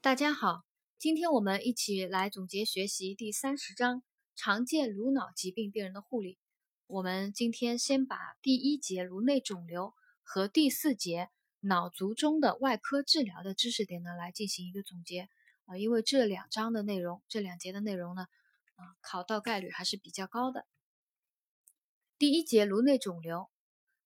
大家好，今天我们一起来总结学习第三十章常见颅脑疾病病人的护理。我们今天先把第一节颅内肿瘤和第四节脑卒中的外科治疗的知识点呢来进行一个总结啊，因为这两章的内容，这两节的内容呢，啊考到概率还是比较高的。第一节颅内肿瘤，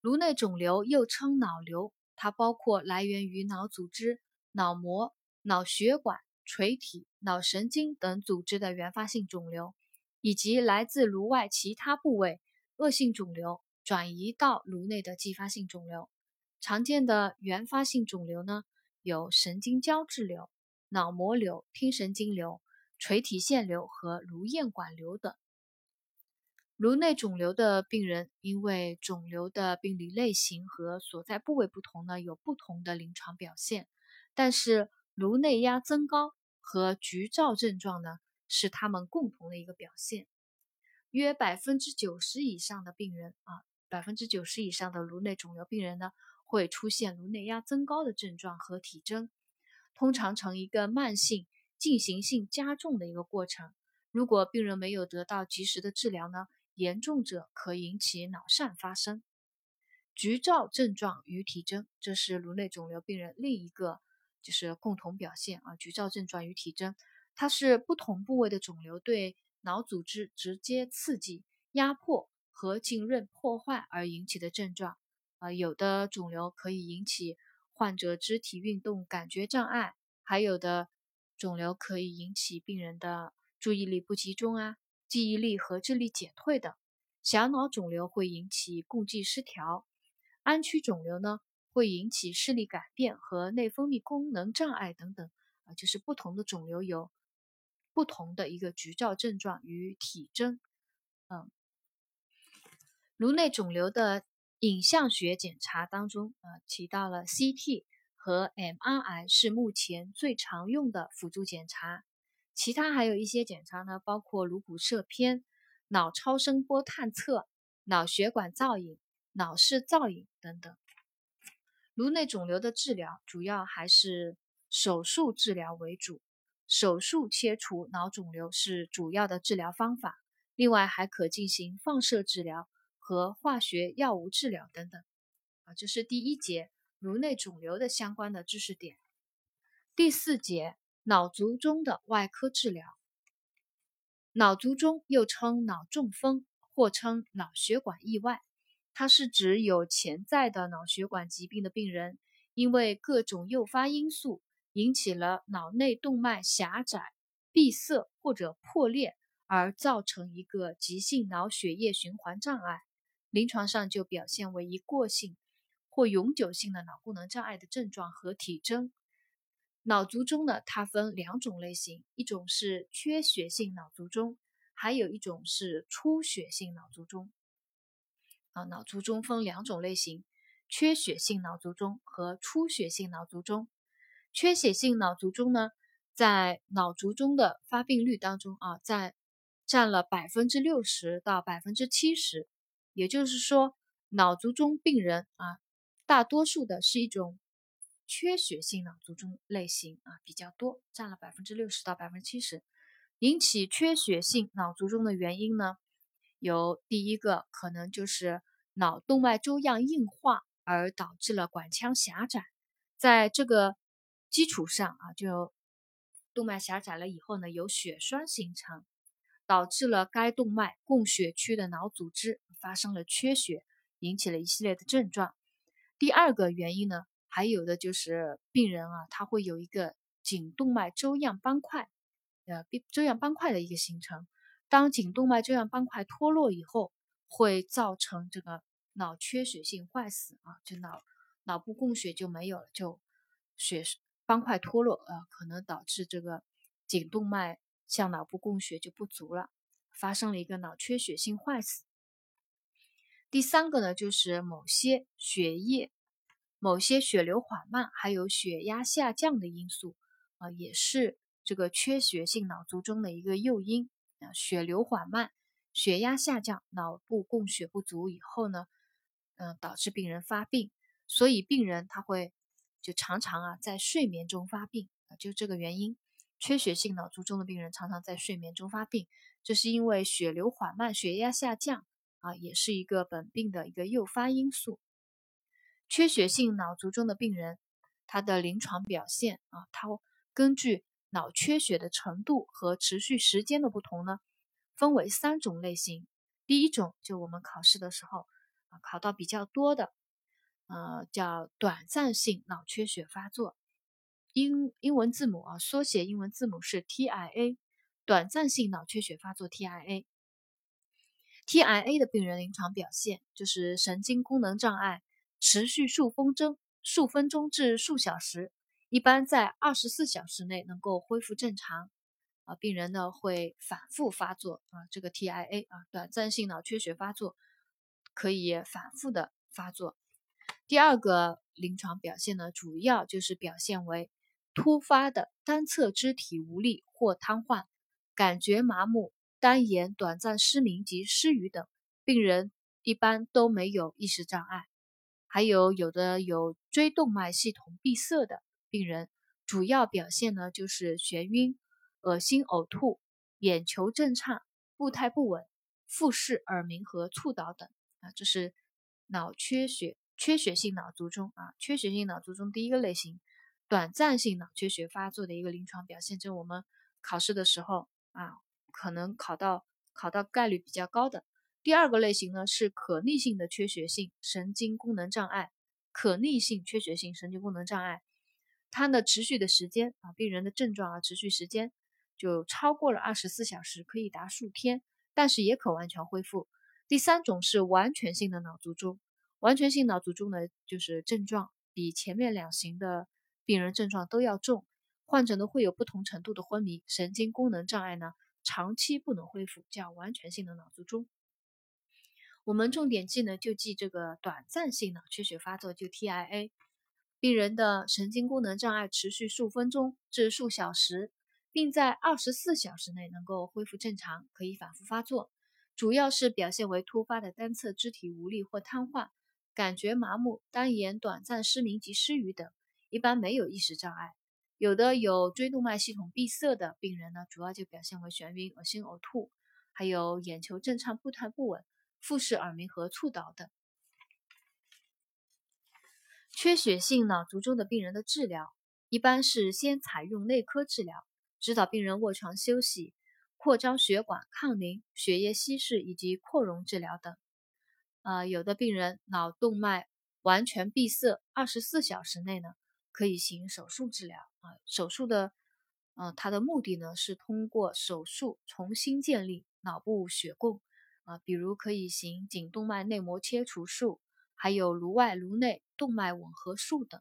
颅内肿瘤又称脑瘤，它包括来源于脑组织、脑膜。脑血管、垂体、脑神经等组织的原发性肿瘤，以及来自颅外其他部位恶性肿瘤转移到颅内的继发性肿瘤。常见的原发性肿瘤呢，有神经胶质瘤、脑膜瘤、听神经瘤、垂体腺瘤和颅咽管瘤等。颅内肿瘤的病人，因为肿瘤的病理类型和所在部位不同呢，有不同的临床表现，但是。颅内压增高和局灶症状呢，是他们共同的一个表现。约百分之九十以上的病人啊，百分之九十以上的颅内肿瘤病人呢，会出现颅内压增高的症状和体征，通常呈一个慢性进行性加重的一个过程。如果病人没有得到及时的治疗呢，严重者可引起脑疝发生。局灶症状与体征，这是颅内肿瘤病人另一个。就是共同表现啊，局灶症状与体征，它是不同部位的肿瘤对脑组织直接刺激、压迫和浸润破坏而引起的症状啊。有的肿瘤可以引起患者肢体运动感觉障碍，还有的肿瘤可以引起病人的注意力不集中啊、记忆力和智力减退等。小脑肿瘤会引起共济失调，安区肿瘤呢？会引起视力改变和内分泌功能障碍等等啊，就是不同的肿瘤有不同的一个局灶症状与体征。嗯，颅内肿瘤的影像学检查当中啊，提到了 CT 和 MRI 是目前最常用的辅助检查。其他还有一些检查呢，包括颅骨摄片、脑超声波探测、脑血管造影、脑室造影等等。颅内肿瘤的治疗主要还是手术治疗为主，手术切除脑肿瘤是主要的治疗方法。另外还可进行放射治疗和化学药物治疗等等。啊，这是第一节颅内肿瘤的相关的知识点。第四节脑卒中的外科治疗。脑卒中又称脑中风，或称脑血管意外。它是指有潜在的脑血管疾病的病人，因为各种诱发因素引起了脑内动脉狭窄、闭塞或者破裂，而造成一个急性脑血液循环障碍。临床上就表现为一过性或永久性的脑功能障碍的症状和体征。脑卒中呢，它分两种类型，一种是缺血性脑卒中，还有一种是出血性脑卒中。啊，脑卒中分两种类型：缺血性脑卒中和出血性脑卒中。缺血性脑卒中呢，在脑卒中的发病率当中啊，在占了百分之六十到百分之七十。也就是说，脑卒中病人啊，大多数的是一种缺血性脑卒中类型啊，比较多，占了百分之六十到百分之七十。引起缺血性脑卒中的原因呢？有第一个可能就是脑动脉粥样硬化而导致了管腔狭窄，在这个基础上啊，就动脉狭窄了以后呢，有血栓形成，导致了该动脉供血区的脑组织发生了缺血，引起了一系列的症状。第二个原因呢，还有的就是病人啊，他会有一个颈动脉粥样斑块，呃，粥样斑块的一个形成。当颈动脉粥样斑块脱落以后，会造成这个脑缺血性坏死啊，就脑脑部供血就没有了，就血斑块脱落啊，可能导致这个颈动脉向脑部供血就不足了，发生了一个脑缺血性坏死。第三个呢，就是某些血液、某些血流缓慢，还有血压下降的因素啊，也是这个缺血性脑卒中的一个诱因。血流缓慢，血压下降，脑部供血不足以后呢，嗯，导致病人发病。所以病人他会就常常啊在睡眠中发病啊，就这个原因，缺血性脑卒中的病人常常在睡眠中发病，这是因为血流缓慢、血压下降啊，也是一个本病的一个诱发因素。缺血性脑卒中的病人，他的临床表现啊，他根据脑缺血的程度和持续时间的不同呢，分为三种类型。第一种就我们考试的时候啊考到比较多的，呃，叫短暂性脑缺血发作，英英文字母啊缩写英文字母是 TIA，短暂性脑缺血发作 TIA。TIA 的病人临床表现就是神经功能障碍。持续数分钟、数分钟至数小时，一般在二十四小时内能够恢复正常。啊，病人呢会反复发作啊，这个 TIA 啊，短暂性脑缺血发作可以反复的发作。第二个临床表现呢，主要就是表现为突发的单侧肢体无力或瘫痪，感觉麻木、单眼短暂失明及失语等。病人一般都没有意识障碍。还有有的有椎动脉系统闭塞的病人，主要表现呢就是眩晕、恶心、呕吐、眼球震颤、步态不稳、复视、耳鸣和猝倒等啊，这是脑缺血、缺血性脑卒中啊，缺血性脑卒中第一个类型，短暂性脑缺血发作的一个临床表现，就是我们考试的时候啊，可能考到考到概率比较高的。第二个类型呢是可逆性的缺血性神经功能障碍，可逆性缺血性神经功能障碍，它的持续的时间啊，病人的症状啊，持续时间就超过了二十四小时，可以达数天，但是也可完全恢复。第三种是完全性的脑卒中，完全性脑卒中呢，就是症状比前面两型的病人症状都要重，患者呢会有不同程度的昏迷，神经功能障碍呢长期不能恢复，叫完全性的脑卒中。我们重点记呢，就记这个短暂性脑缺血发作，就 TIA，病人的神经功能障碍持续数分钟至数小时，并在二十四小时内能够恢复正常，可以反复发作，主要是表现为突发的单侧肢体无力或瘫痪，感觉麻木、单眼短暂失明及失语等，一般没有意识障碍。有的有椎动脉系统闭塞的病人呢，主要就表现为眩晕、恶心、呕吐，还有眼球震颤、步态不稳。复视、耳鸣和猝倒等。缺血性脑卒中的病人的治疗，一般是先采用内科治疗，指导病人卧床休息，扩张血管、抗凝、血液稀释以及扩容治疗等。啊，有的病人脑动脉完全闭塞，二十四小时内呢，可以行手术治疗。啊，手术的，嗯，它的目的呢是通过手术重新建立脑部血供。啊，比如可以行颈动脉内膜切除术，还有颅外颅内动脉吻合术等。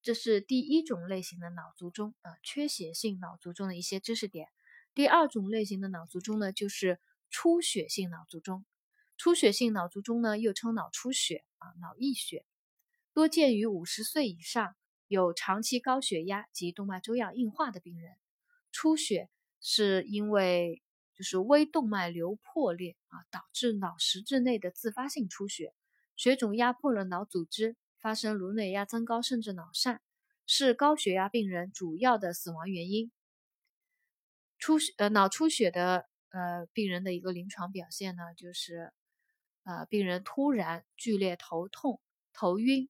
这是第一种类型的脑卒中啊，缺血性脑卒中的一些知识点。第二种类型的脑卒中呢，就是出血性脑卒中。出血性脑卒中呢，又称脑出血啊、脑溢血，多见于五十岁以上有长期高血压及动脉粥样硬化的病人。出血是因为就是微动脉瘤破裂啊，导致脑实质内的自发性出血，血肿压迫了脑组织，发生颅内压增高甚至脑疝，是高血压病人主要的死亡原因。出血呃脑出血的呃病人的一个临床表现呢，就是呃病人突然剧烈头痛、头晕、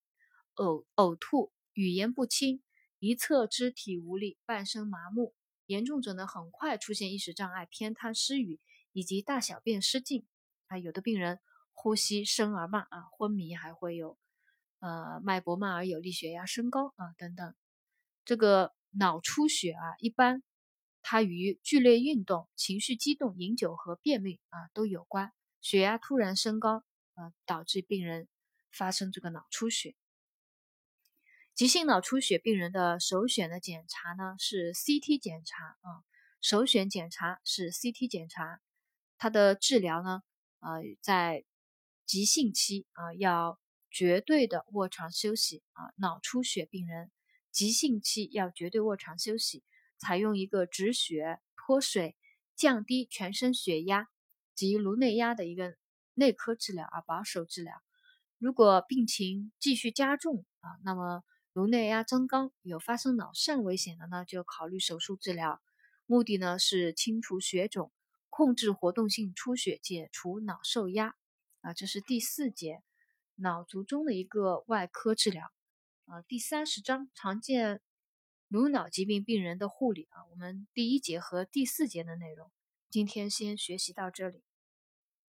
呕呕吐、语言不清、一侧肢体无力、半身麻木。严重者呢，很快出现意识障碍、偏瘫、失语以及大小便失禁啊。有的病人呼吸深而慢啊，昏迷，还会有呃脉搏慢而有力、血压升高啊等等。这个脑出血啊，一般它与剧烈运动、情绪激动、饮酒和便秘啊都有关。血压突然升高啊，导致病人发生这个脑出血。急性脑出血病人的首选的检查呢是 CT 检查啊，首选检查是 CT 检查。它的治疗呢，呃，在急性期啊要绝对的卧床休息啊。脑出血病人急性期要绝对卧床休息，采用一个止血、脱水、降低全身血压及颅内压的一个内科治疗啊，保守治疗。如果病情继续加重啊，那么颅内压增高有发生脑疝危险的呢，就考虑手术治疗。目的呢是清除血肿，控制活动性出血，解除脑受压。啊，这是第四节脑卒中的一个外科治疗。啊，第三十章常见颅脑疾病病人的护理啊，我们第一节和第四节的内容，今天先学习到这里。